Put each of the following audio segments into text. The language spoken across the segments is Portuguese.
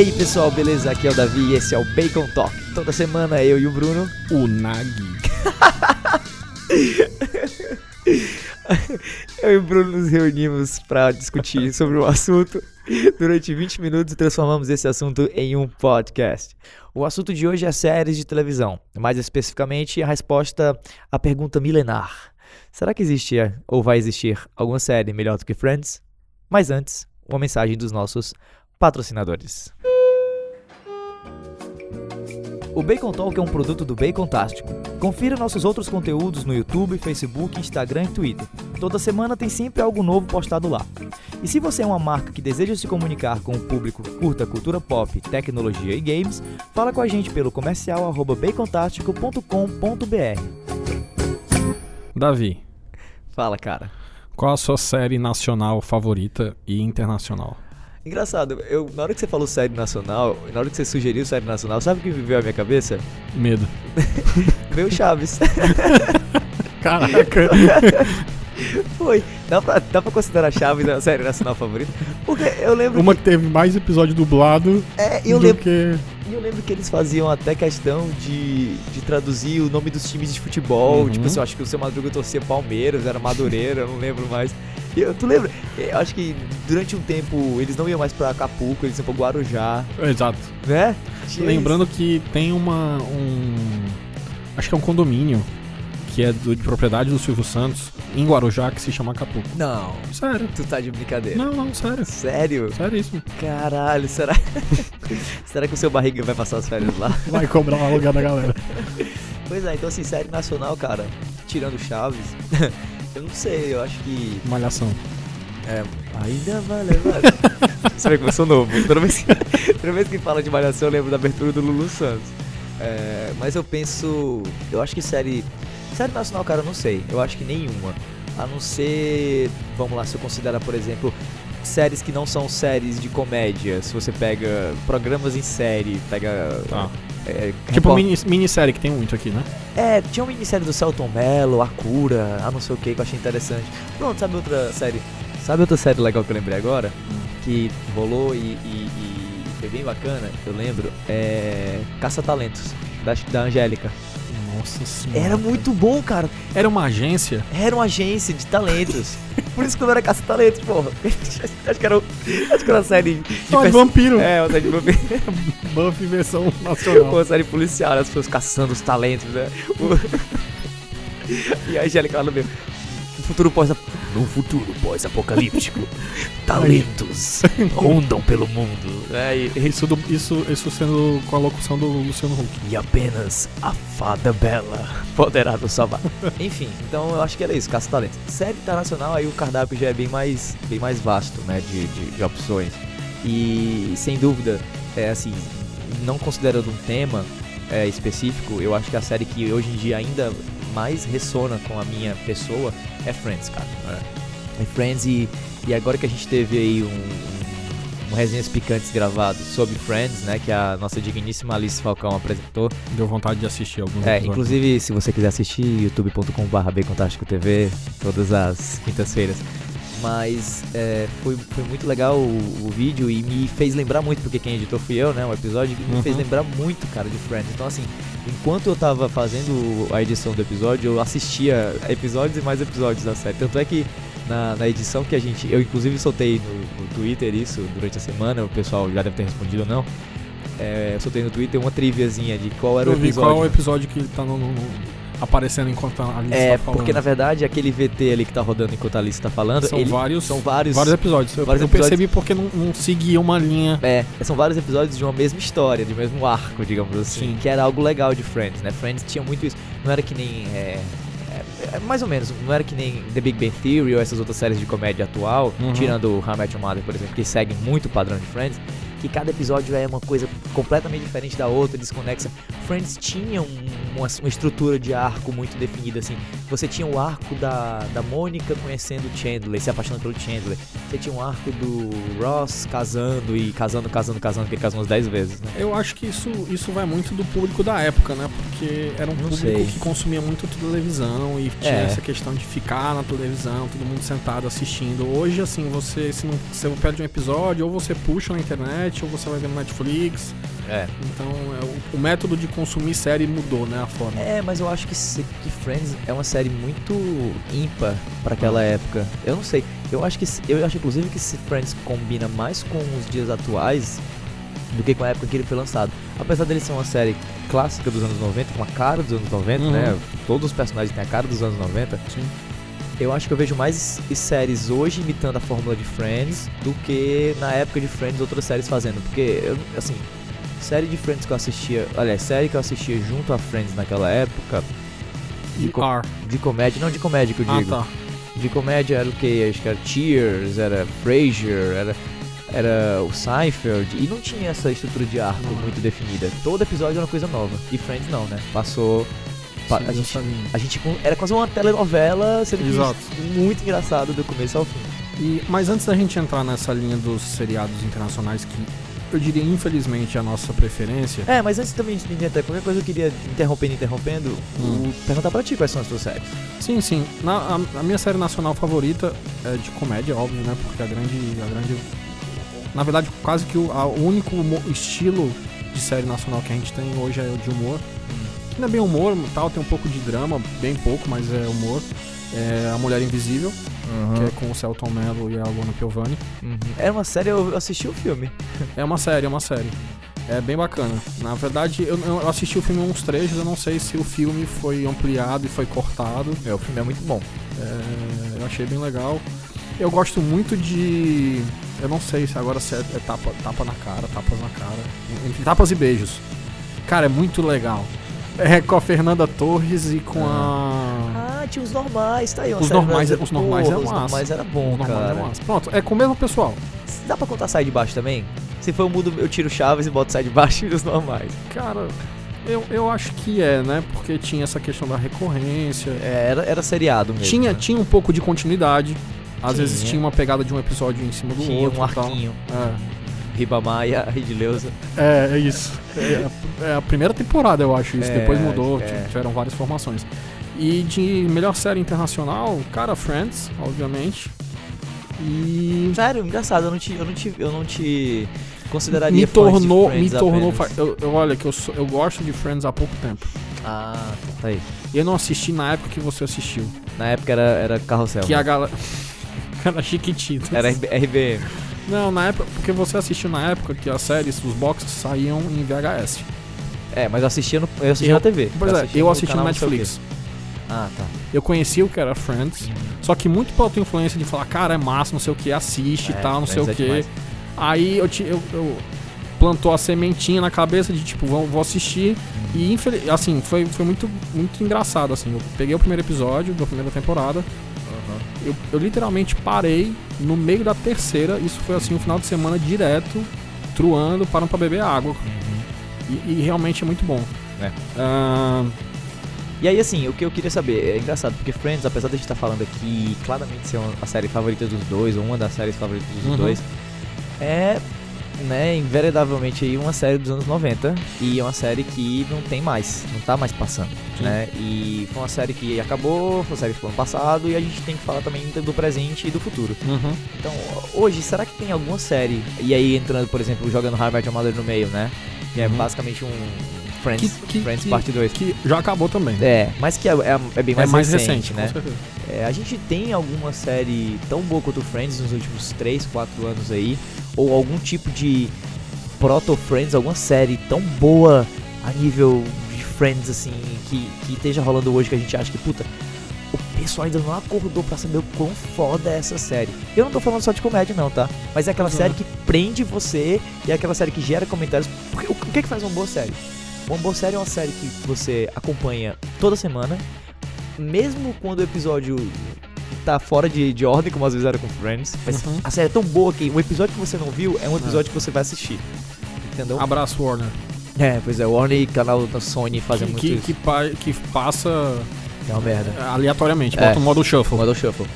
E aí pessoal, beleza? Aqui é o Davi e esse é o Bacon Talk. Toda semana eu e o Bruno. O Nagi. eu e o Bruno nos reunimos para discutir sobre um assunto durante 20 minutos e transformamos esse assunto em um podcast. O assunto de hoje é séries de televisão, mais especificamente a resposta à pergunta milenar: será que existe ou vai existir alguma série melhor do que Friends? Mas antes, uma mensagem dos nossos patrocinadores. O Bacon Talk é um produto do Bacon Tástico. Confira nossos outros conteúdos no YouTube, Facebook, Instagram e Twitter. Toda semana tem sempre algo novo postado lá. E se você é uma marca que deseja se comunicar com o público que curta cultura pop, tecnologia e games, fala com a gente pelo comercial bacontástico.com.br. Davi, Fala, cara. qual a sua série nacional favorita e internacional? Engraçado, eu, na hora que você falou série nacional, na hora que você sugeriu série nacional, sabe o que veio à minha cabeça? Medo. Veio Chaves. Caraca. Foi. Dá pra, dá pra considerar Chaves a série nacional favorita? Porque eu lembro. Uma que teve mais episódio dublado É, eu do lembro, que... e eu lembro que eles faziam até questão de, de traduzir o nome dos times de futebol. Uhum. Tipo assim, eu acho que o seu Madruga torcia Palmeiras, era Madureira, eu não lembro mais. Eu, tu lembra? Eu acho que durante um tempo eles não iam mais pra Acapulco, eles iam pra Guarujá, Exato. né? Lembrando que tem uma... um... Acho que é um condomínio que é do- de propriedade do Silvio Santos em Guarujá que se chama Acapulco. Não, Sério. tu tá de brincadeira. Não, não, sério. Sério? Seríssimo. Caralho, será? será que o seu barriga vai passar as férias lá? Vai cobrar um aluguel da galera. Pois é, então assim, série nacional, cara, tirando Chaves, eu não sei, eu acho que. Malhação. É, ainda vai levar. Vê como eu sou novo. Toda vez, que, toda vez que fala de Malhação, eu lembro da abertura do Lulu Santos. É, mas eu penso. Eu acho que série. Série nacional, cara, eu não sei. Eu acho que nenhuma. A não ser. Vamos lá, se eu considerar, por exemplo. Séries que não são séries de comédia. Se você pega programas em série, pega. Tá. É, Tipo repor- mini, minissérie que tem muito aqui, né? É, tinha uma minissérie do Celton Mello, A Cura, a não sei o que, que eu achei interessante. Pronto, sabe outra série? Sabe outra série legal que eu lembrei agora? Que rolou e, e- e foi bem bacana, eu lembro? É. Caça Talentos, da, da Angélica. Nossa senhora. Era muito bom, cara. Era uma agência? Era uma agência de talentos. Por isso que não era Caça Talentos, porra. acho que era, acho que era uma série de. Não, de vampiro. É, uma série de vampiro. Buffy versão nacional. Uma série policial, né? as pessoas caçando os talentos, né? O- e a Angélica lá no meio. Futuro pós No futuro pós-apocalíptico, talentos rondam pelo mundo. É, e, Isso, do- isso, isso sendo com a locução do Luciano Huck. e apenas a fada bela poderá nos salvar. Enfim, então eu acho que era isso, caça talentos. Série internacional, aí o cardápio já é bem mais, bem mais vasto, né, de, de, de opções. E sem dúvida, é assim, não considerando um tema é, específico, eu acho que a série que hoje em dia ainda mais ressona com a minha pessoa é Friends, cara. É Friends e, e agora que a gente teve aí um, um, um resenhas picantes gravados sobre Friends, né, que a nossa digníssima Alice Falcão apresentou. Deu vontade de assistir alguns É, episódios. inclusive, se você quiser assistir, youtube.com.br TV, todas as quintas-feiras. Mas é, foi, foi muito legal o, o vídeo e me fez lembrar muito, porque quem editou fui eu, né? O episódio, me Uhum. fez lembrar muito, cara, de Friends. Então, assim, enquanto eu tava fazendo a edição do episódio, eu assistia episódios e mais episódios da série. Tanto é que na, na edição que a gente. Eu, inclusive, soltei no, no Twitter isso durante a semana, o pessoal já deve ter respondido ou não. É, eu soltei no Twitter uma triviazinha de qual era Eu o vi episódio. qual é o episódio que tá no, no- no- aparecendo enquanto a Alice É, tá falando. porque na verdade aquele VT ali que tá rodando enquanto a Alice tá falando, são, ele- vários, são vários, vários episódios. Eu, vários eu episódios. percebi porque não, não seguia uma linha. É, são vários episódios de uma mesma história, de mesmo arco, digamos assim, Sim. que era algo legal de Friends, né? Friends tinha muito isso. Não era que nem é, é, é, mais ou menos, não era que nem The Big Bang Theory ou essas outras séries de comédia atual, Uhum. tirando o How I Met Your Mother, por exemplo, que seguem muito o padrão de Friends, que cada episódio é uma coisa completamente diferente da outra, desconexa. Friends tinha um uma, uma estrutura de arco muito definida, assim. Você tinha o arco da, da Mônica conhecendo o Chandler, se apaixonando pelo Chandler. Você tinha um arco do Ross casando e casando, casando, casando, que ele casou umas 10 vezes, né? Eu acho que isso, isso vai muito do público da época, né? Porque era um Não público sei. que consumia muito televisão e tinha É. essa questão de ficar na televisão, todo mundo sentado assistindo. Hoje, assim, você se não você perde um episódio, ou você puxa na internet, ou você vai ver no Netflix. É. Então, é, o, o método de consumir série mudou, né? A forma. É, mas eu acho que, que Friends é uma série muito ímpar pra aquela época. Eu não sei. Eu acho que eu acho inclusive que se Friends combina mais com os dias atuais do que com a época que ele foi lançado. Apesar dele ser uma série clássica dos anos 90, com a cara dos anos 90, Uhum. né? Todos os personagens têm a cara dos anos 90. Sim. Eu acho que eu vejo mais séries hoje imitando a fórmula de Friends do que na época de Friends outras séries fazendo. Porque, eu, assim, série de Friends que eu assistia, aliás, série que eu assistia junto a Friends naquela época, de, co- de comédia, não de comédia que eu Ah, digo. tá. De comédia era o que? Acho que era Cheers, era Frasier, era, era o Seinfeld. E não tinha essa estrutura de arco Não. muito definida. Todo episódio era uma coisa nova. E Friends não, né? Passou. pa- Sim, a gente, a gente era quase uma telenovela, sendo Exato. muito engraçado do começo ao fim. E, mas antes da gente entrar nessa linha dos seriados internacionais, que eu diria infelizmente a nossa preferência, É, mas antes também de entrar qualquer coisa eu queria, interrompendo, interrompendo, Hum. perguntar pra ti quais são as tuas séries. sim, sim. Na, a, a minha série nacional favorita é de comédia, óbvio, né? Porque a grande. A grande na verdade, quase que o, a- o único estilo de série nacional que a gente tem hoje é o de humor. Que não é bem humor tal, tem um pouco de drama, bem pouco, mas é humor. É A Mulher Invisível, que é com o Celton Mello e a Luana Piovani. Uhum. Era uma série, eu assisti o filme. É uma série, é uma série. É bem bacana. Na verdade, eu, eu assisti o filme uns trechos, eu não sei se o filme foi ampliado e foi cortado. É, o filme é muito bom. É, eu achei bem legal. Eu gosto muito de. Eu não sei se agora se é, é tapa, tapa na cara, tapas na cara. Enfim, tapas e beijos. Cara, é muito legal. É com a Fernanda Torres e com a. Tinha os normais, tá aí. uma Os normais- os normais é Porra, massa. normais era bom, Os normais cara. é massa. Pronto, é com o mesmo pessoal. Dá pra contar sai de baixo também? Se for o mudo, eu tiro Chaves e boto sai de baixo e os normais. Cara, eu, eu acho que é, né? Porque tinha essa questão da recorrência. É, era, era seriado mesmo. Tinha, né? tinha um pouco de continuidade. Às Tinha. vezes tinha uma pegada de um episódio em cima do Tinha outro. um e tal. arquinho. É. Ribamar e a Ridileuza. É, é isso. É, a- é a primeira temporada, eu acho isso. É, Depois mudou, é. tiveram várias formações. E de melhor série internacional, cara, Friends, obviamente. E Sério, engraçado, eu não te, eu não te, eu não te consideraria me tornou, me Friends tornou. apenas. fa- Eu, eu- olha, que eu, sou- eu gosto de Friends há pouco tempo. Ah, tá aí. E eu não assisti na época que você assistiu. Na época era, era Carrossel. Que a né? galera. Era Chiquititas. Era RB RBM. Não, na época. Porque você assistiu na época que as séries, os boxes saíam em VHS. É, mas eu assistia, no, eu assistia Eu- na TV. Pois é, eu assisti no. Netflix. Ah, tá. Eu conhecia o que era Friends. Só que muito pela tua influência de falar, cara, é massa, não sei o que, assiste e É, tal, não sei o é que. demais. Aí eu, te, eu, eu plantou a sementinha na cabeça de tipo, vou, vou assistir. E assim, foi, foi muito, muito engraçado, assim. Eu peguei o primeiro episódio da primeira temporada. Eu, eu literalmente parei no meio da terceira. Isso foi assim, um final de semana direto, truando, parando pra beber água. E, e realmente é muito bom. É. Ah, E aí, assim, o que eu queria saber, é engraçado, porque Friends, apesar de a gente estar falando aqui claramente ser uma, a série favorita dos dois, ou uma das séries favoritas dos Uhum. dois, é, né, enveredavelmente aí uma série dos anos 90, e é uma série que não tem mais, não tá mais passando, Sim. né, e foi uma série que acabou, foi uma série que foi ano passado, e a gente tem que falar também do presente e do futuro. uhum. Então, hoje, será que tem alguma série, e aí entrando, por exemplo, jogando Harvard Mother no meio, né, que é Uhum. basicamente um Friends, Que- que- Friends que- parte 2. Que já acabou também. É, mas que é, é- é bem É mais, recente, né? com certeza. É, a gente tem alguma série tão boa quanto Friends nos últimos 3, 4 anos aí? Ou algum tipo de proto-Friends, alguma série tão boa a nível de Friends, assim, que, que esteja rolando hoje que a gente acha que, puta, o pessoal ainda não acordou pra saber o quão foda é essa série. Eu não tô falando só de comédia, não, tá? Mas é aquela Uhum. série que prende você e é aquela série que gera comentários. Porque, o, o que, que faz uma boa série? Uma boa série é uma série que você acompanha toda semana, mesmo quando o episódio tá fora de, de ordem, como às vezes era com Friends. Mas Uhum. a série é tão boa que o episódio que você não viu é um episódio que você vai assistir. Entendeu? Abraço, Warner. É, pois é, Warner e canal da Sony fazem que, muito que, isso. que, pa- que passa É uma merda. aleatoriamente, É. bota o modo shuffle. Model Shuffle.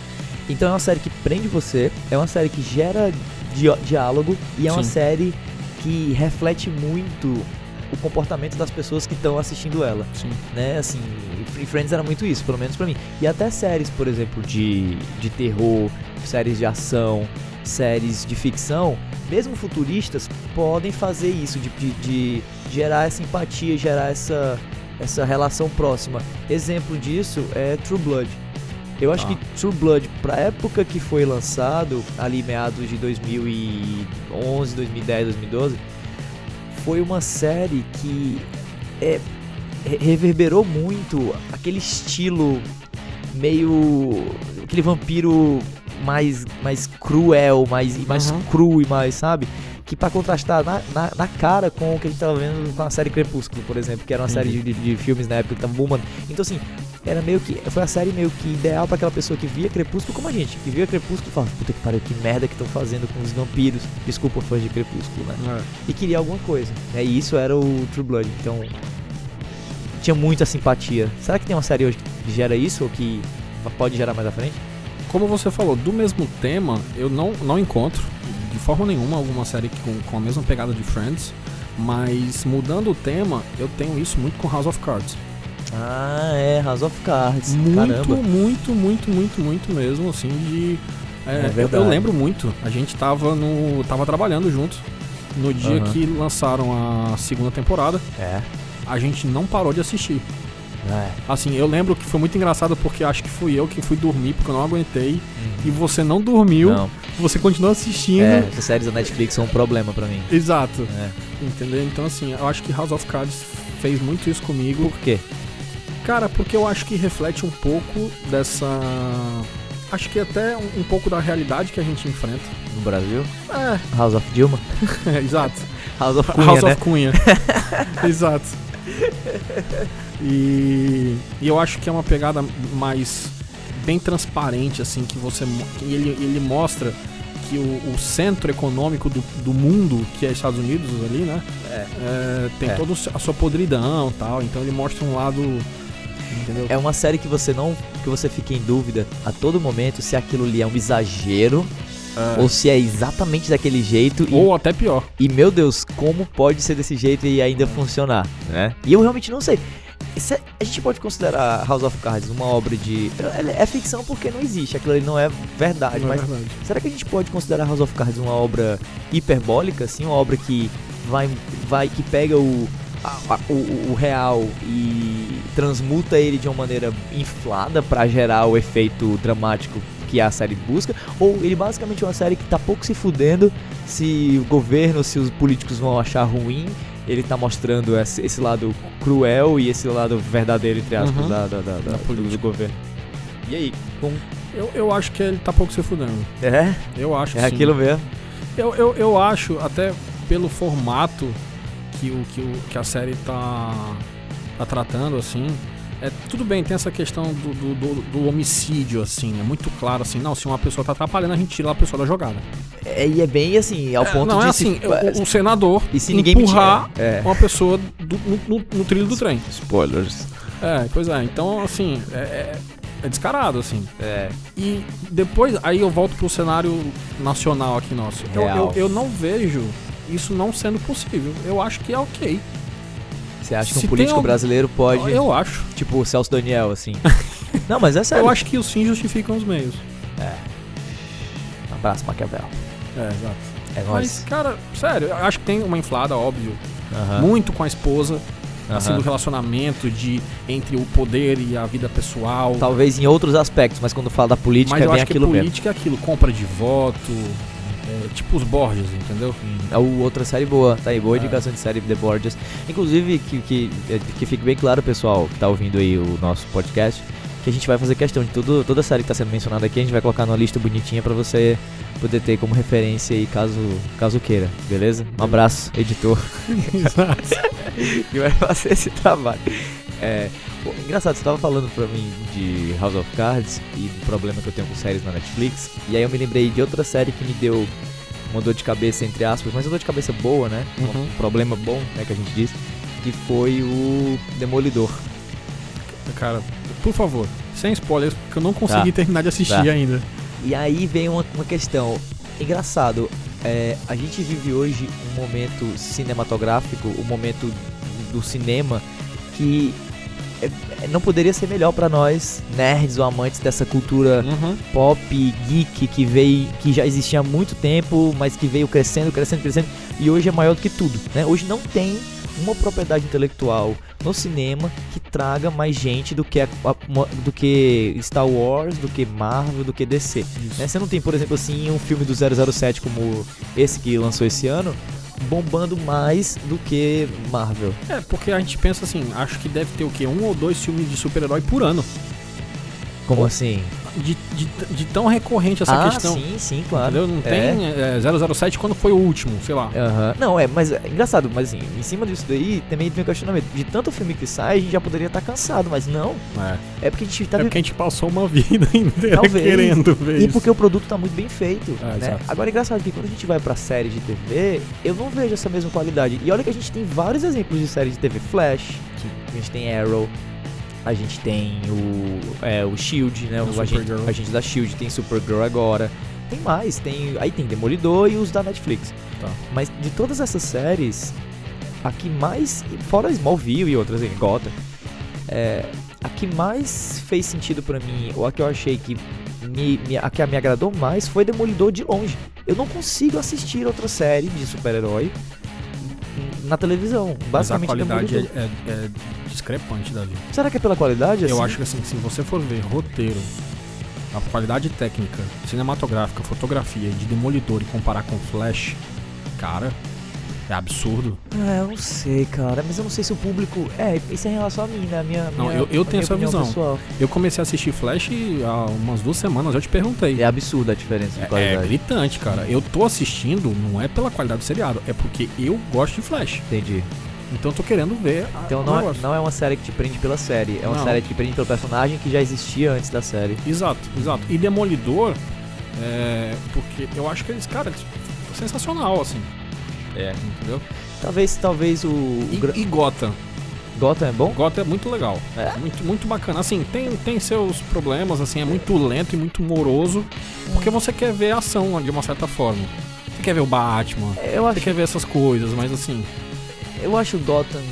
Então é uma série que prende você, é uma série que gera di- diálogo e é uma Sim. série que reflete muito o comportamento das pessoas que estão assistindo ela, Sim. né? Assim, e Friends era muito isso, pelo menos pra mim. E até séries, por exemplo, de, de terror, séries de ação, séries de ficção, mesmo futuristas, podem fazer isso, de, de, de gerar essa empatia, gerar essa, essa relação próxima. Exemplo disso é True Blood. Eu acho Ah. que True Blood, pra época que foi lançado, ali meados de 2011, 2010, 2012, foi uma série que é, re- reverberou muito aquele estilo meio. aquele vampiro mais, mais cruel, mais, mais Uhum. cru e mais, sabe? Que pra contrastar na, na, na cara com o que a gente tava vendo com a série Crepúsculo, por exemplo, que era uma série de, de filmes na época que tava bombando. Então, assim, era meio que. Foi a série meio que ideal pra aquela pessoa que via Crepúsculo como a gente, que via Crepúsculo e falava, puta que pariu, que merda que estão fazendo com os vampiros. Desculpa, fãs de Crepúsculo, né? e queria alguma coisa. Né? E isso era o True Blood. Então tinha muita simpatia. Será que tem uma série hoje que gera isso ou que pode gerar mais à frente? Como você falou, do mesmo tema, eu não, não encontro de forma nenhuma alguma série com, com a mesma pegada de Friends, mas mudando o tema, eu tenho isso muito com House of Cards. Ah, é, House of Cards. Muito, Caramba. muito, muito, muito, muito mesmo, assim, de. é, É eu- verdade. eu, lembro muito. A gente tava no. tava trabalhando junto. No dia Aham. que lançaram a segunda temporada, É. a gente não parou de assistir. é. Assim, eu lembro que foi muito engraçado porque acho que fui eu que fui dormir, porque eu não aguentei. E você não dormiu, Não. Você continuou assistindo. É, essas séries da Netflix são um problema pra mim. Exato. É. Entendeu? Então, assim, eu acho que House of Cards fez muito isso comigo. Por quê? Cara, porque eu acho que reflete um pouco dessa. Acho que até um, um pouco da realidade que a gente enfrenta. No Brasil? É, House of Dilma? exato. House of Cunha, House né? of Cunha. exato. E, e eu acho que é uma pegada mais bem transparente, assim, que você. que ele, ele mostra que o, o centro econômico do, do mundo, que é Estados Unidos ali, né? É. é, tem É. toda a sua podridão e tal. Então ele mostra um lado. Entendeu? É uma série que você não. que você fica em dúvida a todo momento se aquilo ali é um exagero É. ou se é exatamente daquele jeito e Ou até pior. E meu Deus, como pode ser desse jeito e ainda funcionar, né? E eu realmente não sei. Isso é- a gente pode considerar House of Cards uma obra de. É, é ficção porque não existe, aquilo ali não é verdade, Não é mas verdade. será que a gente pode considerar House of Cards uma obra hiperbólica, assim? Uma obra que vai. vai que pega o. a- o, o real e transmuta ele de uma maneira inflada pra gerar o efeito dramático que a série busca, ou ele basicamente é uma série que tá pouco se fudendo se o governo, se os políticos vão achar ruim, ele tá mostrando esse, esse lado cruel e esse lado verdadeiro, entre aspas, Uhum. da, da, da- da- do, política. do governo. E aí, com... Eu, eu acho que ele tá pouco se fudendo. é? Eu acho É sim. aquilo mesmo. Eu, eu, eu acho, até pelo formato que, o, que, o, que a série tá, tá tratando, assim. É, tudo bem, tem essa questão do, do, do- do homicídio, assim. É muito claro, assim. Não, se uma pessoa tá atrapalhando, a gente tira a pessoa da jogada. É, e é bem assim, ao ponto não de é se- assim, o, o senador E se ninguém empurrar me tira? É. uma pessoa do- no, no- no trilho do trem. Spoilers. É, pois é. Então, assim, é, é- é descarado, assim. É. E depois, aí eu volto pro cenário nacional aqui nosso. Eu, eu, eu não vejo isso não sendo possível. Eu acho que é ok. Você acha que Se um político algum- brasileiro pode, Eu acho. tipo o Celso Daniel, assim? não, mas é sério. Eu acho que os fins justificam os meios. Um abraço, Maquiavel. É, exato. É Mas, nóis. cara, sério, eu acho que tem uma inflada, óbvio. Aham, Muito com a esposa, assim, do relacionamento de entre o poder e a vida pessoal. Talvez em outros aspectos, mas quando fala da política, Mas eu vem acho que aquilo mesmo. política é aquilo, compra de voto, é, tipo os Borges, entendeu? É o- outra série boa, tá aí, boa É. indicação de série The Borges. Inclusive, que, que, é, que fique bem claro, pessoal, que tá ouvindo aí o nosso podcast, que a gente vai fazer questão de tudo, toda a série que tá sendo mencionada aqui, a gente vai colocar numa lista bonitinha pra você poder ter como referência aí, caso, caso queira, beleza? Um abraço, editor, que vai fazer esse trabalho. É, pô, engraçado, você tava falando pra mim de House of Cards e do problema que eu tenho com séries na Netflix, e aí eu me lembrei de outra série que me deu uma dor de cabeça, entre aspas, mas uma dor de cabeça boa, né? Uhum. Um problema bom, né, que a gente diz, que foi o Demolidor. Cara, por favor, sem spoilers, porque eu não consegui Tá. terminar de assistir Tá. ainda. E aí vem uma, uma questão. Engraçado, é, a gente vive hoje um momento cinematográfico, um momento do cinema que não poderia ser melhor pra nós, nerds ou amantes dessa cultura Uhum. pop, geek, que veio, que já existia há muito tempo, mas que veio crescendo, crescendo, crescendo, e hoje é maior do que tudo, né? Hoje não tem uma propriedade intelectual no cinema que traga mais gente do que, a- a- do que Star Wars, do que Marvel, do que DC. Né? Você não tem, por exemplo, assim, um filme do 007 como esse que lançou esse ano, bombando mais do que Marvel. É, porque a gente pensa assim, acho que deve ter o quê? Um ou dois filmes de super-herói por ano. Como assim? De, de, de tão recorrente essa ah, questão. sim, sim, claro. Entendeu? Não É. tem é, 007 quando foi o último, sei lá. Aham. Não, é, mas é engraçado, mas assim, em cima disso daí também vem o questionamento. De tanto filme que sai, a gente já poderia estar cansado, mas não. É. É porque a gente tá É porque a gente passou uma vida inteira Talvez. querendo ver E isso. porque o produto tá muito bem feito. É, né? exato. Agora é engraçado que quando a gente vai pra séries de TV, eu não vejo essa mesma qualidade. E olha que a gente tem vários exemplos de séries de TV. Flash, que a gente tem Arrow, a gente tem o, é, o Shield, né? O agente, agente da Shield, tem Supergirl agora. Tem mais, tem. Aí tem Demolidor e os da Netflix. Tá. Mas de todas essas séries, a que mais. Fora Smallville e outras, em Gotham, é, a que mais fez sentido pra mim, ou a que eu achei que me, me- a que me agradou mais foi Demolidor de longe. Eu não consigo assistir outra série de super-herói na televisão. Mas a Basicamente qualidade é, é- é discrepante, Davi. Será que é pela qualidade? Eu assim? acho que assim, se você for ver roteiro, a qualidade técnica, cinematográfica, fotografia de Demolidor e comparar com Flash, cara, é absurdo. É, eu não sei, cara. Mas eu não sei se o público. É, isso é em relação a mim, né? A minha, Não, minha- eu- eu a tenho essa visão. Pessoal. Eu comecei a assistir Flash há umas duas semanas, eu te perguntei. É absurda a diferença de É, é qualidade. gritante, cara. Eu tô assistindo, não é pela qualidade do seriado, é porque eu gosto de Flash. Entendi. Então eu tô querendo ver. a- Então não é, não é uma série que te prende pela série, é uma Não. série que te prende pelo personagem que já existia antes da série. Exato, exato. E Demolidor, é, porque eu acho que eles, cara, eles- sensacional, assim. É, entendeu? Talvez, talvez o, E, gra- e Gotham. Gotham é bom? Gotham é muito legal. É? Muito, muito bacana. Assim, tem, tem seus problemas, assim, é muito lento e muito moroso. Porque você quer ver a ação de uma certa forma. Você quer ver o Batman, Eu você acho, quer ver essas coisas, mas assim. Eu acho Gotham,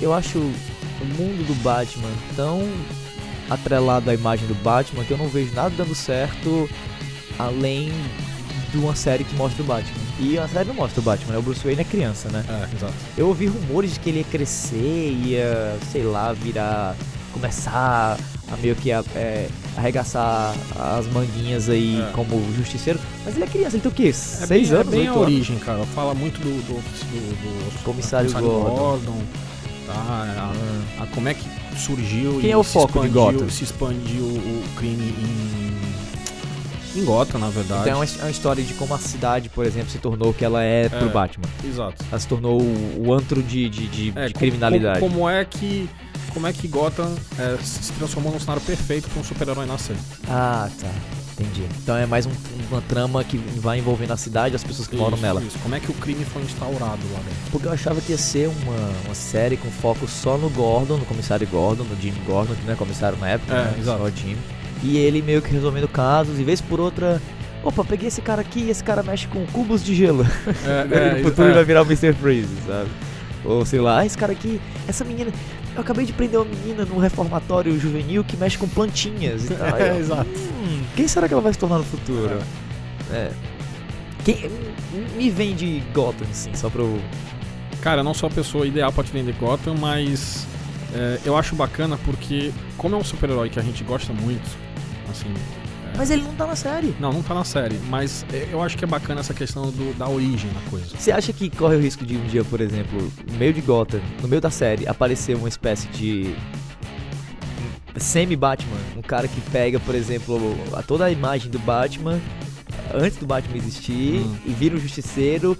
eu acho o mundo do Batman tão atrelado à imagem do Batman que eu não vejo nada dando certo além de uma série que mostra o Batman. E a série não mostra o Batman, né? O Bruce Wayne é criança, né? É, exato. Eu ouvi rumores de que ele ia crescer, ia, sei lá, virar. começar a meio que a- é, arregaçar as manguinhas aí É. como justiceiro. Mas ele é criança, ele tem o quê? É Seis bem, anos? É bem a oito anos? origem, cara. Fala muito do, do, do, do Comissário Gordon. Gordon, tá? A- a- como é que surgiu Quem e é o se foco de expandiu-? Se expandiu o crime em, em Gotham, na verdade. Então é uma, é uma história de como a cidade, por exemplo, se tornou o que ela é, pro É. Batman. Exato. Ela se tornou o, o antro de, de, de- É, de criminalidade. Como, como é que como é que Gotham é, se transformou num cenário perfeito para um super-herói nascer? Ah, tá. Entendi. Então é mais um- uma trama que vai envolvendo a cidade e as pessoas que moram Isso, nela. isso. Como é que o crime foi instaurado lá dentro? Porque eu achava que ia ser uma, uma série com foco só no Gordon, no comissário Gordon, no Jim Gordon, que não é comissário na época, É, né? exato. Só o Jim. E ele meio que resolvendo casos, e vez por outra. Opa, peguei esse cara aqui e esse cara mexe com cubos de gelo. É, no futuro ele vai virar o Mr. Freeze, sabe? Ou sei lá, ah, esse cara aqui, essa menina. Eu acabei de prender uma menina num reformatório juvenil que mexe com plantinhas e tal. É, exato. Hum, quem será que ela vai se tornar no futuro? É. Quem, me vende Gotham, assim, só pra eu. Cara, eu não sou a pessoa ideal pra te vender Gotham, mas é, eu acho bacana porque, como é um super-herói que a gente gosta muito, assim. Mas ele não tá na série. Não, não tá na série, mas é, eu acho que é bacana essa questão do- da origem da coisa. Você acha que corre o risco de um dia, por exemplo, no meio de Gotham, no meio da série, aparecer uma espécie de semi-Batman? Um cara que pega, por exemplo, a, toda a imagem do Batman antes do Batman existir Hum. e vira um justiceiro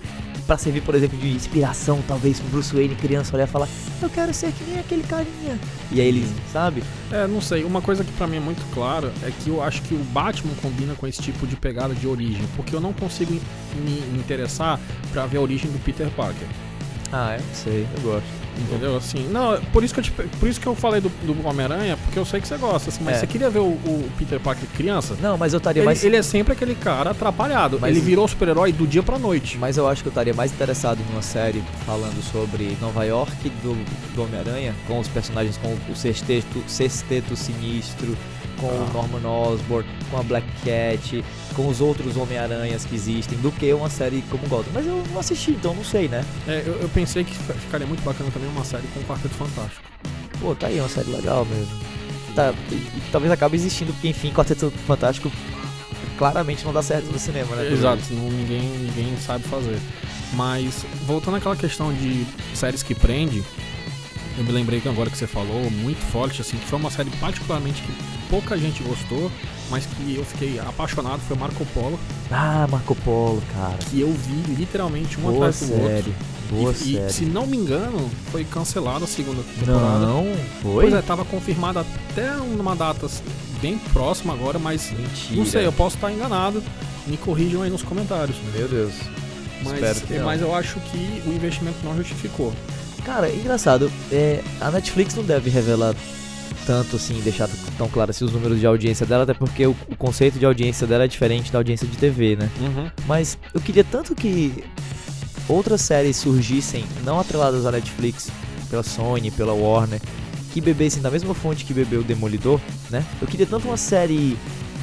pra servir, por exemplo, de inspiração, talvez pro Bruce Wayne criança olhar e falar: Eu quero ser que nem aquele carinha. E aí ele, sabe? É, não sei, uma coisa que pra mim é muito clara é que eu acho que o Batman combina com esse tipo de pegada de origem, porque eu não consigo me interessar pra ver a origem do Peter Parker. Ah, eu não sei, eu gosto. Entendeu? Assim, não, por isso que eu, te, por isso que eu falei do, do Homem-Aranha, porque eu sei que você gosta, assim, mas É. você queria ver o, o Peter Parker criança? Não, mas eu estaria Ele, mais. ele é sempre aquele cara atrapalhado. Mas- ele virou super-herói do dia pra noite. Mas eu acho que eu estaria mais interessado numa série falando sobre Nova York do, do Homem-Aranha, com os personagens com o Sexteto, Sexteto Sinistro, com o Ah. Norman Osborn, com a Black Cat, com os outros Homem-Aranhas que existem, do que uma série como Gotham. Mas eu não assisti, então não sei, né? É, eu, eu pensei que fi- ficaria muito bacana também uma série com o Quarteto Fantástico. Pô, tá aí uma série legal mesmo. Tá, e, e talvez acabe existindo, porque enfim, Quarteto Fantástico claramente não dá certo no cinema, né? Exato, não, ninguém, ninguém sabe fazer. Mas, voltando àquela questão de séries que prende, eu me lembrei que agora que você falou, muito forte, assim, que foi uma série particularmente que pouca gente gostou, mas que eu fiquei apaixonado, foi Marco Polo, Ah, Marco Polo, cara. que eu vi literalmente um Boa atrás do outro. Boa e, e, série. se não me engano, foi cancelada a segunda temporada. Não, foi? Pois é, tava confirmada até uma data bem próxima agora, mas Mentira. não sei, eu posso estar enganado. Me corrijam aí nos comentários. Meu Deus. Mas, Espero que não. mas eu acho que o investimento não justificou. Cara, é engraçado. É, a Netflix não deve revelar tanto assim, deixar tão claro assim, os números de audiência dela, até porque o, o conceito de audiência dela é diferente da audiência de TV, né? Mas eu queria tanto que outras séries surgissem, não atreladas à Netflix, pela Sony, pela Warner, que bebessem da mesma fonte que bebeu o Demolidor, né? Eu queria tanto uma série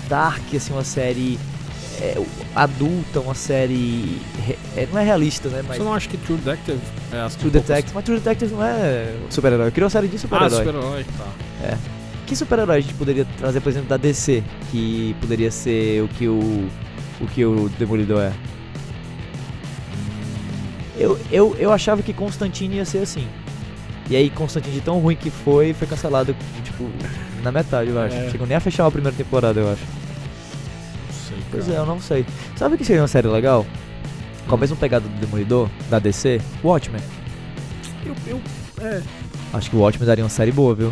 dark, assim, uma série é, adulta, uma série. é, não é realista, né? Mas Você não acha que True Detective é as True Detective. Mas True Detective não é super-herói. Eu queria uma série de Ah, super-herói. super-herói, tá. Que super-herói a gente poderia trazer, por exemplo, da DC? Que poderia ser o que o. o que o Demolidor é. Eu, eu, eu achava que Constantine ia ser assim. E aí Constantine de tão ruim que foi, foi cancelado, tipo, na metade, eu acho. É. Chegou nem a fechar a primeira temporada, eu acho. Não sei, Pois cara. é, eu não sei. Sabe o que seria uma série legal? Com a Hum. mesma pegada do Demolidor, da DC? Watchmen. Eu, eu, é, Acho que o Watchmen daria uma série boa, viu?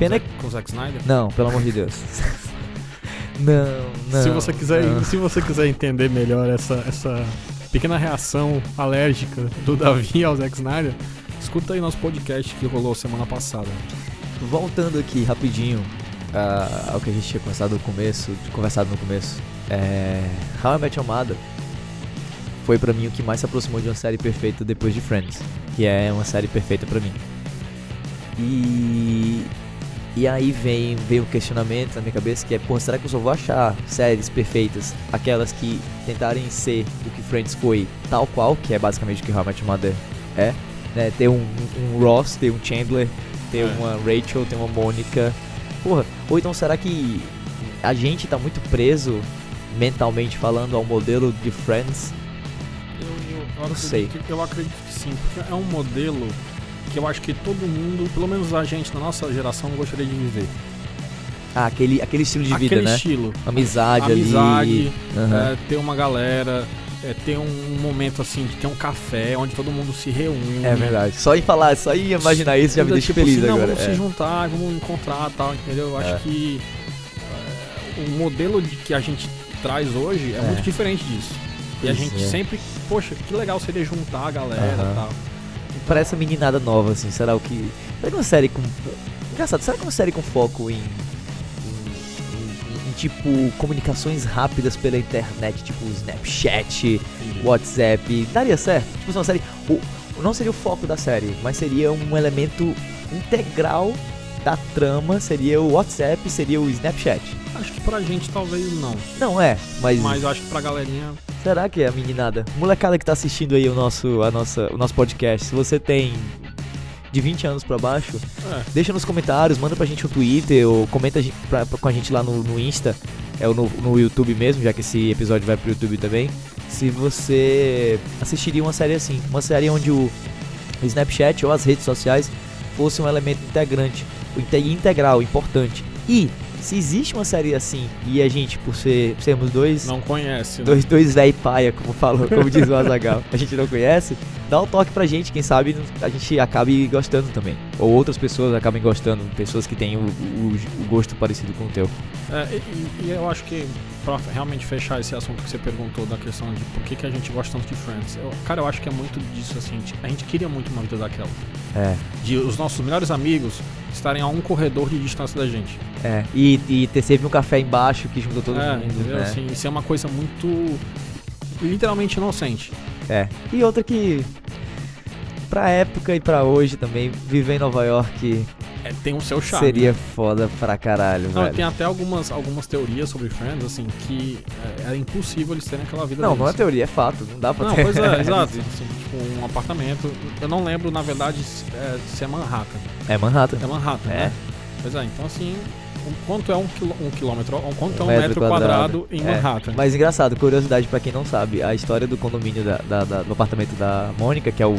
Pena com, Zack, com Zack Snyder? Não, pelo amor de Deus. não, não. se, você quiser, não. se você quiser entender melhor essa, essa pequena reação alérgica do Davi ao Zack Snyder, escuta aí nosso podcast que rolou semana passada. Voltando aqui rapidinho ah, ao que a gente tinha conversado no começo, conversado no começo. É, How I Met Your Mother foi pra mim o que mais se aproximou de uma série perfeita depois de Friends, que é uma série perfeita pra mim. E e aí vem vem o questionamento na minha cabeça que é, pô, será que eu só vou achar séries perfeitas, aquelas que tentarem ser o que Friends foi, tal qual, que é basicamente o que How I Met Your Mother é, né? Ter um, um- um Ross, ter um Chandler, ter É. uma Rachel, ter uma Mônica. Porra, ou então será que a gente tá muito preso mentalmente falando ao modelo de Friends? Eu, eu, eu, Não sei. eu acredito que sim, porque é um modelo que eu acho que todo mundo, pelo menos a gente na nossa geração, gostaria de viver. Ah, aquele, aquele estilo de Aquele vida, né? estilo. Amizade, Amizade, ali. Aham. é, ter uma galera, é, ter um momento assim, de ter um café onde todo mundo se reúne. É, verdade. Só em falar, só em imaginar isso já me deixa tipo feliz assim, não, agora. vamos é. se juntar, vamos encontrar tal, entendeu? Eu acho É. que é, o modelo de que a gente traz hoje é, É. muito diferente disso. E a gente é. sempre, poxa, que legal seria juntar a galera e tal. Pra essa meninada nova, assim, será o que. Será que uma série com. Engraçado, será que uma série com foco em. em, em- em, tipo, comunicações rápidas pela internet, tipo Snapchat, WhatsApp, daria certo? Tipo, uma série. O, não seria o foco da série, mas seria um elemento integral da trama, seria o WhatsApp, seria o Snapchat. Acho que pra gente talvez não. Não é, mas, Mas eu acho que pra galerinha. Será que é a meninada? Molecada que tá assistindo aí o nosso, a nossa, o nosso podcast, se você tem de 20 anos pra baixo, É, Deixa nos comentários, manda pra gente no Twitter ou comenta pra- pra- com a gente lá no, no Insta, é ou no, no YouTube mesmo, já que esse episódio vai pro YouTube também. Se você assistiria uma série assim, uma série onde o Snapchat ou as redes sociais fosse um elemento integrante, inte- integral, importante. E se existe uma série assim e a gente, por ser sermos dois não conhece. né? dois, dois véi paia, como falou, como diz o Azagal, a gente não conhece, dá o toque pra gente, quem sabe a gente acabe gostando também. Ou outras pessoas acabem gostando, pessoas que têm o, o, o gosto parecido com o teu. É, e, e, eu acho que, pra realmente fechar esse assunto que você perguntou da questão de por que, que a gente gosta tanto de Friends, eu, cara, eu acho que é muito disso, assim, a gente queria muito uma vida daquela. É. De os nossos melhores amigos estarem a um corredor de distância da gente. É, e, e ter sempre um café embaixo que junta todo é, mundo. Entendeu? Né? Assim, isso é uma coisa muito. literalmente inocente. É. E outra que. Pra época e pra hoje também, viver em Nova York é, tem o seu charme. seria né? foda pra caralho, Não, velho. tem até algumas, algumas teorias sobre Friends, assim, que é, era impossível eles terem aquela vida Não, deles. não é teoria, é fato. Não dá pra Não, ter. pois é, exato. Assim, tipo, um apartamento. Eu não lembro, na verdade, se é, se é Manhattan. É Manhattan. É Manhattan, É. né? Pois é, então assim, um, quanto é um, quilô, um quilômetro, um, quanto é um metro metro, quadrado, em É, Manhattan? Mas engraçado, curiosidade pra quem não sabe, a história do condomínio da, da- da- do apartamento da Mônica, que é o,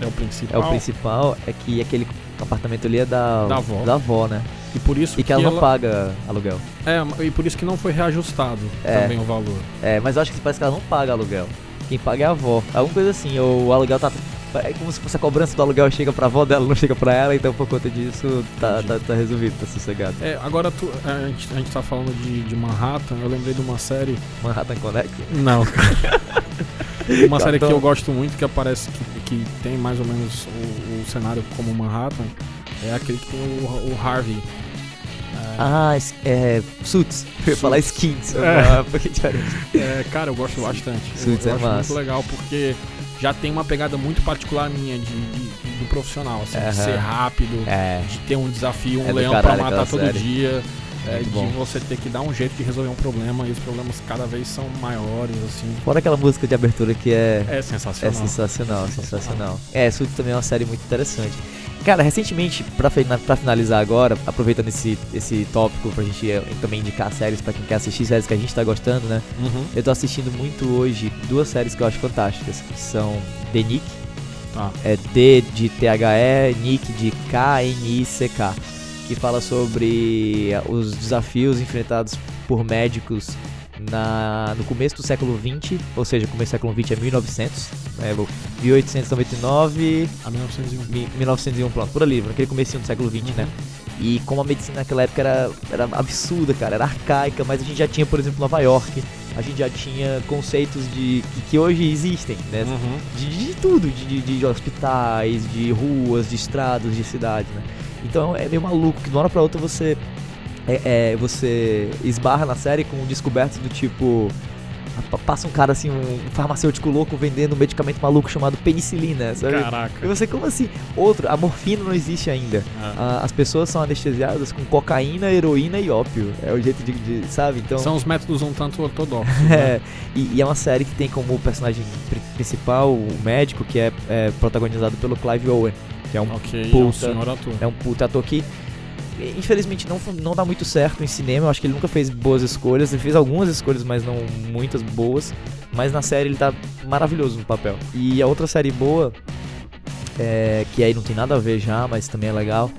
É o é principal. o principal, é que aquele apartamento ali é da, Da avó. né? E por isso E que ela não paga aluguel. É, e por isso que não foi reajustado É. também o valor. É, mas eu acho que parece que ela não paga aluguel. Quem paga é a avó. Alguma coisa assim, ou o aluguel tá. É como se fosse a cobrança do aluguel chega pra avó dela, não chega pra ela, então por conta disso tá, tá, tá resolvido, tá sossegado. É, agora tu, é, a, gente, a gente tá falando de, de Manhattan, eu lembrei de uma série. Manhattan Connect? Não. uma série que Então- eu gosto muito, que aparece que, que tem mais ou menos o, o cenário como Manhattan, é aquele que tem o, o Harvey. É, Ah, é. Suits. Eu ia falar skins. É. É, cara, eu gosto bastante. Eu, Suits eu é acho massa. muito legal porque já tem uma pegada muito particular minha de, de- do profissional, assim, Aham. de ser rápido, É. de ter um desafio, um É leão pra caralho matar todo série. dia. É, de bom. você ter que dar um jeito de resolver um problema e os problemas cada vez são maiores, assim. Fora aquela música de abertura que é. É É sensacional. sensacional, sensacional. É, Suits também é uma série muito interessante. Cara, recentemente, pra, pra finalizar agora, aproveitando esse, esse tópico pra gente eh, também indicar séries pra quem quer assistir séries que a gente tá gostando, né? Uhum. Eu tô assistindo muito hoje duas séries que eu acho fantásticas, que são The Nick, Tá. é D de THE, Nick de K-N-I-C-K, que fala sobre eh, os desafios enfrentados por médicos na, no começo do século XX, ou seja, começo do século XX é 1900, né, 1899, A 1901. mi- 1901, pronto, por ali, naquele comecinho do século XX, né? E como a medicina naquela época era, era absurda, cara, era arcaica, mas a gente já tinha, por exemplo, Nova York, a gente já tinha conceitos de que, que hoje existem, né? Uhum. de, de tudo, de, de- de hospitais, de ruas, de estradas, de cidades, né? Então é meio maluco que de uma hora pra outra você é, é, você esbarra na série com descobertas do tipo pa- passa um cara assim, um farmacêutico louco vendendo um medicamento maluco chamado penicilina, sabe? E Caraca. você, como assim? Outro, a morfina não existe ainda. É. A- as pessoas são anestesiadas com cocaína, heroína e ópio. É o jeito de, de- sabe? Então, São os métodos um tanto ortodoxos. né? é, e, e é uma série que tem como personagem pri- principal o médico, que é, é protagonizado pelo Clive Owen, que é um, Ok, é um Puta. ator. é um puta ator que infelizmente não, não dá muito certo em cinema. Eu acho que ele nunca fez boas escolhas. Ele fez algumas escolhas, mas não muitas boas. Mas na série ele tá maravilhoso no papel. E a outra série boa, é, que aí não tem nada a ver já, mas também é legal,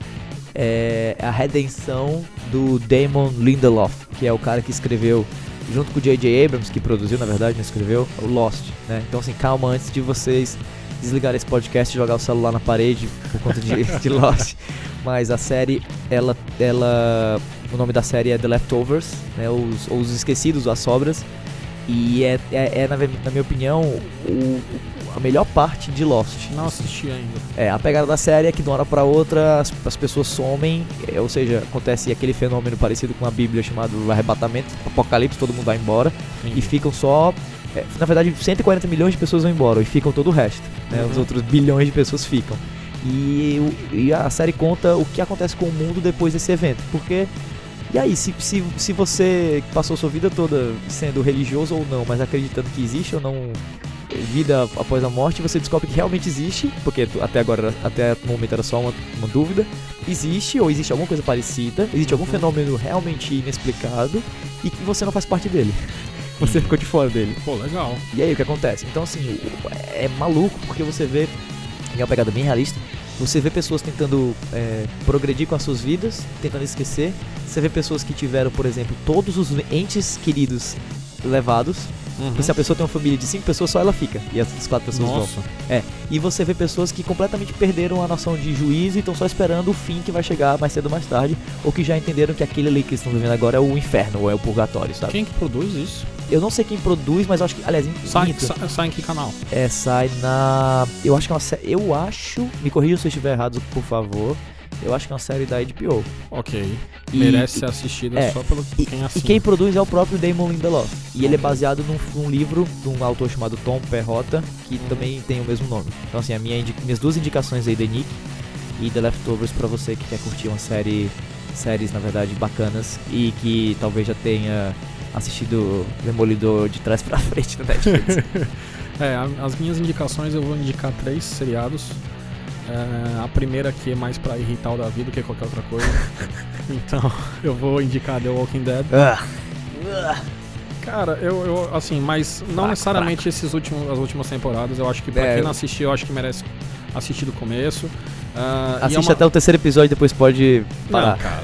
é a redenção do Damon Lindelof, que é o cara que escreveu, junto com o J.J. Abrams, que produziu, na verdade, não escreveu, o Lost, né? Então, assim, calma antes de vocês desligarem esse podcast e jogar o celular na parede por conta de, de Lost. Mas a série, ela, ela, o nome da série é The Leftovers, né? Os, ou os Esquecidos, as Sobras. E é, é, é, na, na minha opinião, o, a melhor parte de Lost. Não assisti ainda. É, a pegada da série é que de uma hora pra outra as, as pessoas somem, é, ou seja, acontece aquele fenômeno parecido com a Bíblia chamado arrebatamento, apocalipse, todo mundo vai embora Entendi. e ficam só. É, na verdade, 140 milhões de pessoas vão embora e ficam todo o resto. Né? Os Uhum. outros bilhões de pessoas ficam. E, e a série conta o que acontece com o mundo depois desse evento. Porque. E aí, se, se, se você passou sua vida toda sendo religioso ou não, mas acreditando que existe ou não vida após a morte, você descobre que realmente existe, porque até agora, até o momento era só uma, uma dúvida, existe ou existe alguma coisa parecida, existe algum Uhum. fenômeno realmente inexplicado e que você não faz parte dele. Você ficou de fora dele. Pô, legal. E aí o que acontece? Então assim, é maluco porque você vê, e é uma pegada bem realista, você vê pessoas tentando é, progredir com as suas vidas, tentando esquecer. Você vê pessoas que tiveram, por exemplo, todos os entes queridos levados, Uhum. Se a pessoa tem uma família de cinco pessoas, só ela fica. E as quatro pessoas vão. Nossa. É, e você vê pessoas que completamente perderam a noção de juízo e estão só esperando o fim que vai chegar mais cedo ou mais tarde, ou que já entenderam que aquele ali que eles estão vivendo agora é o inferno, ou é o purgatório, sabe? Quem que produz isso? Eu não sei quem produz, mas eu acho que, aliás, em- Sai, sai, sai em que canal? é, sai na, eu acho que é uma série, eu acho, me corrija se eu estiver errado, por favor. Eu acho que é uma série da HBO. Ok. E- Merece ser assistida é, só pelo E, quem e assina. quem produz é o próprio Damon Lindelof. E ele é baseado num, num livro de um autor chamado Tom Perrotta, que Uhum. também tem o mesmo nome. Então, assim, a minha minhas duas indicações aí, The Nick e The Leftovers, pra você que quer curtir uma série, séries, na verdade, bacanas e que talvez já tenha assistido Demolidor de trás pra frente no Netflix. É, as minhas indicações eu vou indicar três seriados. É, a primeira aqui é mais pra irritar o Davi do que qualquer outra coisa. então, eu vou indicar The Walking Dead. Ah, Cara, eu, eu assim, mas não necessariamente esses últimos, as últimas temporadas. Eu acho que pra É, quem não assistiu, eu acho que merece assistir do começo. Ah, e é assiste uma- até o terceiro episódio e depois pode Não, parar. cara,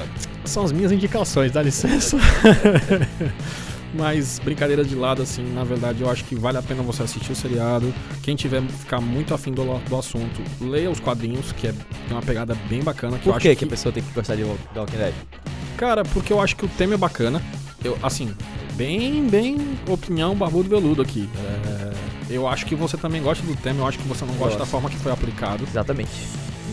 são as minhas indicações, dá licença. Mas brincadeiras de lado, assim, na verdade eu acho que vale a pena você assistir o seriado. Quem tiver ficar muito afim do, do assunto, leia os quadrinhos, que é, tem uma pegada bem bacana. Que eu Por acho que, que a pessoa tem que gostar de Walking Dead? Cara, porque eu acho que o tema é bacana. Eu, assim, bem, bem opinião barbudo veludo aqui. É, eu acho que você também gosta do tema, eu acho que você não gosta Gosto. da forma que foi aplicado, Exatamente.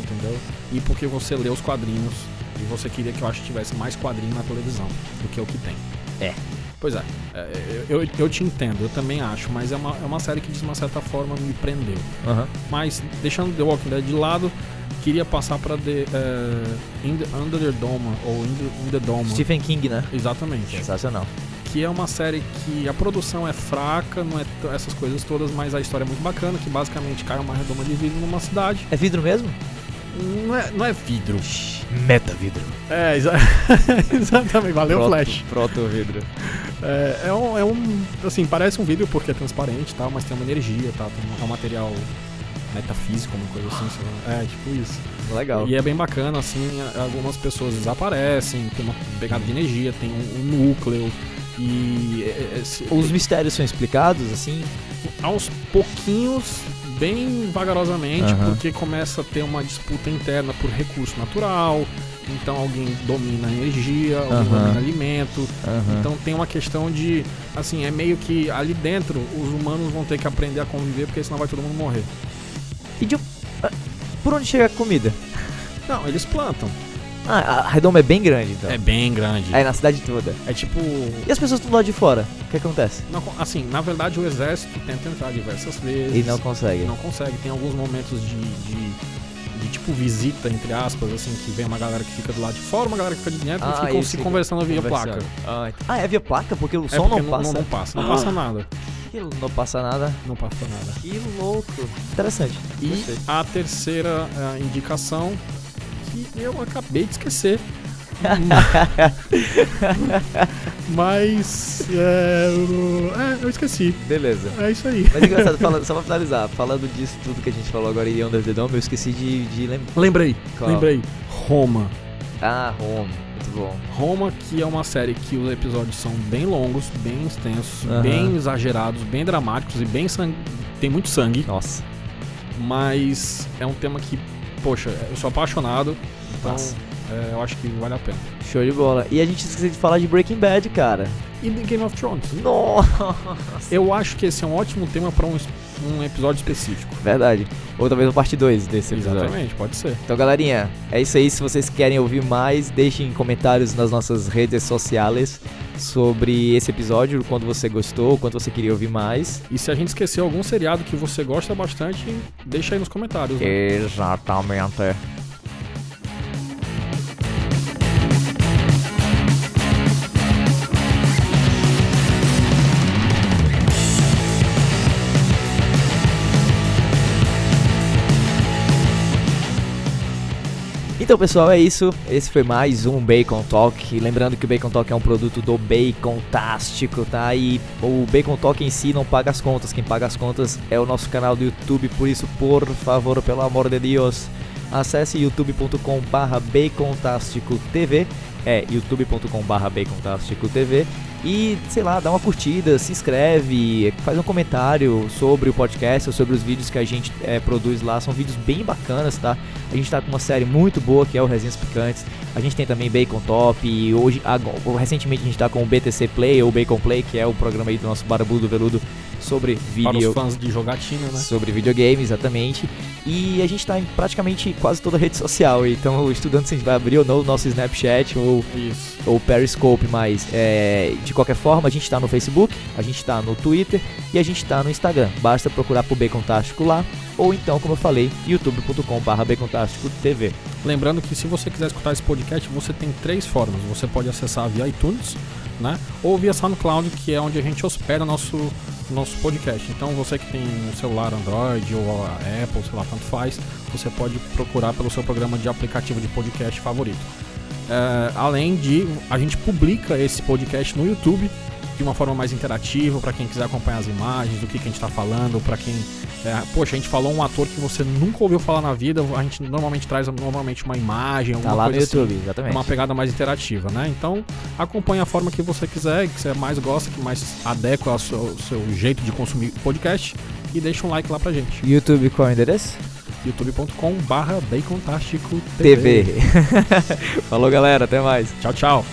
entendeu? E porque você lê os quadrinhos e você queria que eu acho que tivesse mais quadrinho na televisão do que o que tem. É. Pois é, é, eu, eu, eu te entendo, eu também acho, mas é uma, é uma série que de uma certa forma me prendeu. Aham. Mas deixando The Walking Dead de lado, queria passar pra The, é, In the Under the Dome, ou In the, In the Dome. Stephen King, né? Exatamente. Sensacional. Que é uma série que a produção é fraca, não é essas coisas todas, mas a história é muito bacana, que basicamente cai uma redoma de vidro numa cidade. É vidro mesmo? Não é, não é vidro. Meta vidro. É, exa- exatamente. Valeu, Proto- Flash. Proto vidro. É, é um, é um. Assim, parece um vidro porque é transparente e tal, mas tem uma energia, tá? Tem um, é um material metafísico, uma coisa assim. sei lá. É, tipo isso. Legal. E é bem bacana, assim, algumas pessoas desaparecem, tem uma pegada de energia, tem um, um núcleo. E é- é- esse- Os mistérios são explicados, assim? aos pouquinhos, bem vagarosamente, Aham. porque começa a ter uma disputa interna por recurso natural. Então alguém domina a energia, alguém Aham. domina alimento. Aham. Então tem uma questão de, assim, é meio que ali dentro os humanos vão ter que aprender a conviver, porque senão vai todo mundo morrer. E de... ah, Por onde chega a comida? Não, eles plantam. Ah, a redoma é bem grande, então. É bem grande. Aí na cidade toda. É tipo. E as pessoas estão do lado de fora? O que acontece? não- assim, na verdade o exército tenta entrar diversas vezes. E não consegue. não consegue. Tem alguns momentos de, de, de, tipo visita, entre aspas, assim, que vem uma galera que fica do lado de fora, uma galera que fica de dentro Ah, e ficam se conversando via placa. Ah, ah, é via placa? Porque o É som porque não passa? Não, não passa, não Ah. passa nada. Que Não passa nada. Não passa nada. Que louco. Interessante. E Gostei. a terceira ah, indicação, que eu acabei de esquecer. Mas. É, eu- é, eu esqueci. Beleza. É isso aí. Mas engraçado, falando, só pra finalizar, falando disso tudo que a gente falou agora em Under the Dome, eu esqueci de, de lembrar. Lembrei, Qual? lembrei. Roma. Ah, Home. Muito bom. Roma, que é uma série que os episódios são bem longos, bem extensos, bem exagerados, bem dramáticos e bem sangue. Tem muito sangue, Nossa. mas é um tema que, poxa, eu sou apaixonado, então é, eu acho que vale a pena. Show de bola. E a gente esqueceu de falar de Breaking Bad, cara. E The Game of Thrones. Nossa. Eu acho que esse é um ótimo tema para um, um episódio específico. Verdade. Ou talvez uma parte 2 desse episódio. Exatamente, pode ser. Então, galerinha, é isso aí. Se vocês querem ouvir mais, deixem comentários nas nossas redes sociais sobre esse episódio, quando você gostou, quanto você queria ouvir mais. E se a gente esqueceu algum seriado que você gosta bastante, deixa aí nos comentários. né? Exatamente. Então, pessoal, é isso. Esse foi mais um Bacon Talk. Lembrando que o Bacon Talk é um produto do Bacon Tástico, tá? E o Bacon Talk em si não paga as contas. Quem paga as contas é o nosso canal do YouTube. Por isso, por favor, pelo amor de Deus, acesse youtube.com/bacontástico TV. É youtube.com/bacontástico TV E, sei lá, dá uma curtida, se inscreve, faz um comentário sobre o podcast ou sobre os vídeos que a gente é, produz lá. São vídeos bem bacanas, tá? A gente tá com uma série muito boa que é o Resenhas Picantes. A gente tem também Bacon Top e hoje, agora, recentemente a gente tá com o BTC Play ou Bacon Play, que é o programa aí do nosso Barbudo Veludo sobre vídeo. Para os fãs de jogatina, né? Sobre videogame, exatamente. E a gente tá em praticamente quase toda rede social. Então, estudando se a gente vai abrir ou não o nosso Snapchat ou, Isso. ou Periscope, mas é, de qualquer forma, a gente tá no Facebook, a gente tá no Twitter e a gente tá no Instagram. Basta procurar por Bacon Tástico lá. Ou então, como eu falei, youtube.com.br TV. Lembrando que se você quiser escutar esse podcast, você tem três formas. Você pode acessar via iTunes, né? Ou via SoundCloud, que é onde a gente hospeda nosso nosso podcast. Então você que tem um celular Android ou Apple, sei lá, tanto faz, você pode procurar pelo seu programa de aplicativo de podcast favorito. É, além de, a gente publica esse podcast no YouTube de uma forma mais interativa, para quem quiser acompanhar as imagens, do que, que a gente está falando, para quem. É, poxa, a gente falou um ator que você nunca ouviu falar na vida, a gente normalmente traz normalmente uma imagem, alguma tá lá coisa no assim, YouTube, exatamente. uma pegada mais interativa, né? Então acompanhe a forma que você quiser, que você mais gosta, que mais adequa ao seu, ao seu jeito de consumir podcast e deixa um like lá pra gente. YouTube qual é o endereço? youtube.com barra TV. Falou galera, até mais. Tchau, tchau.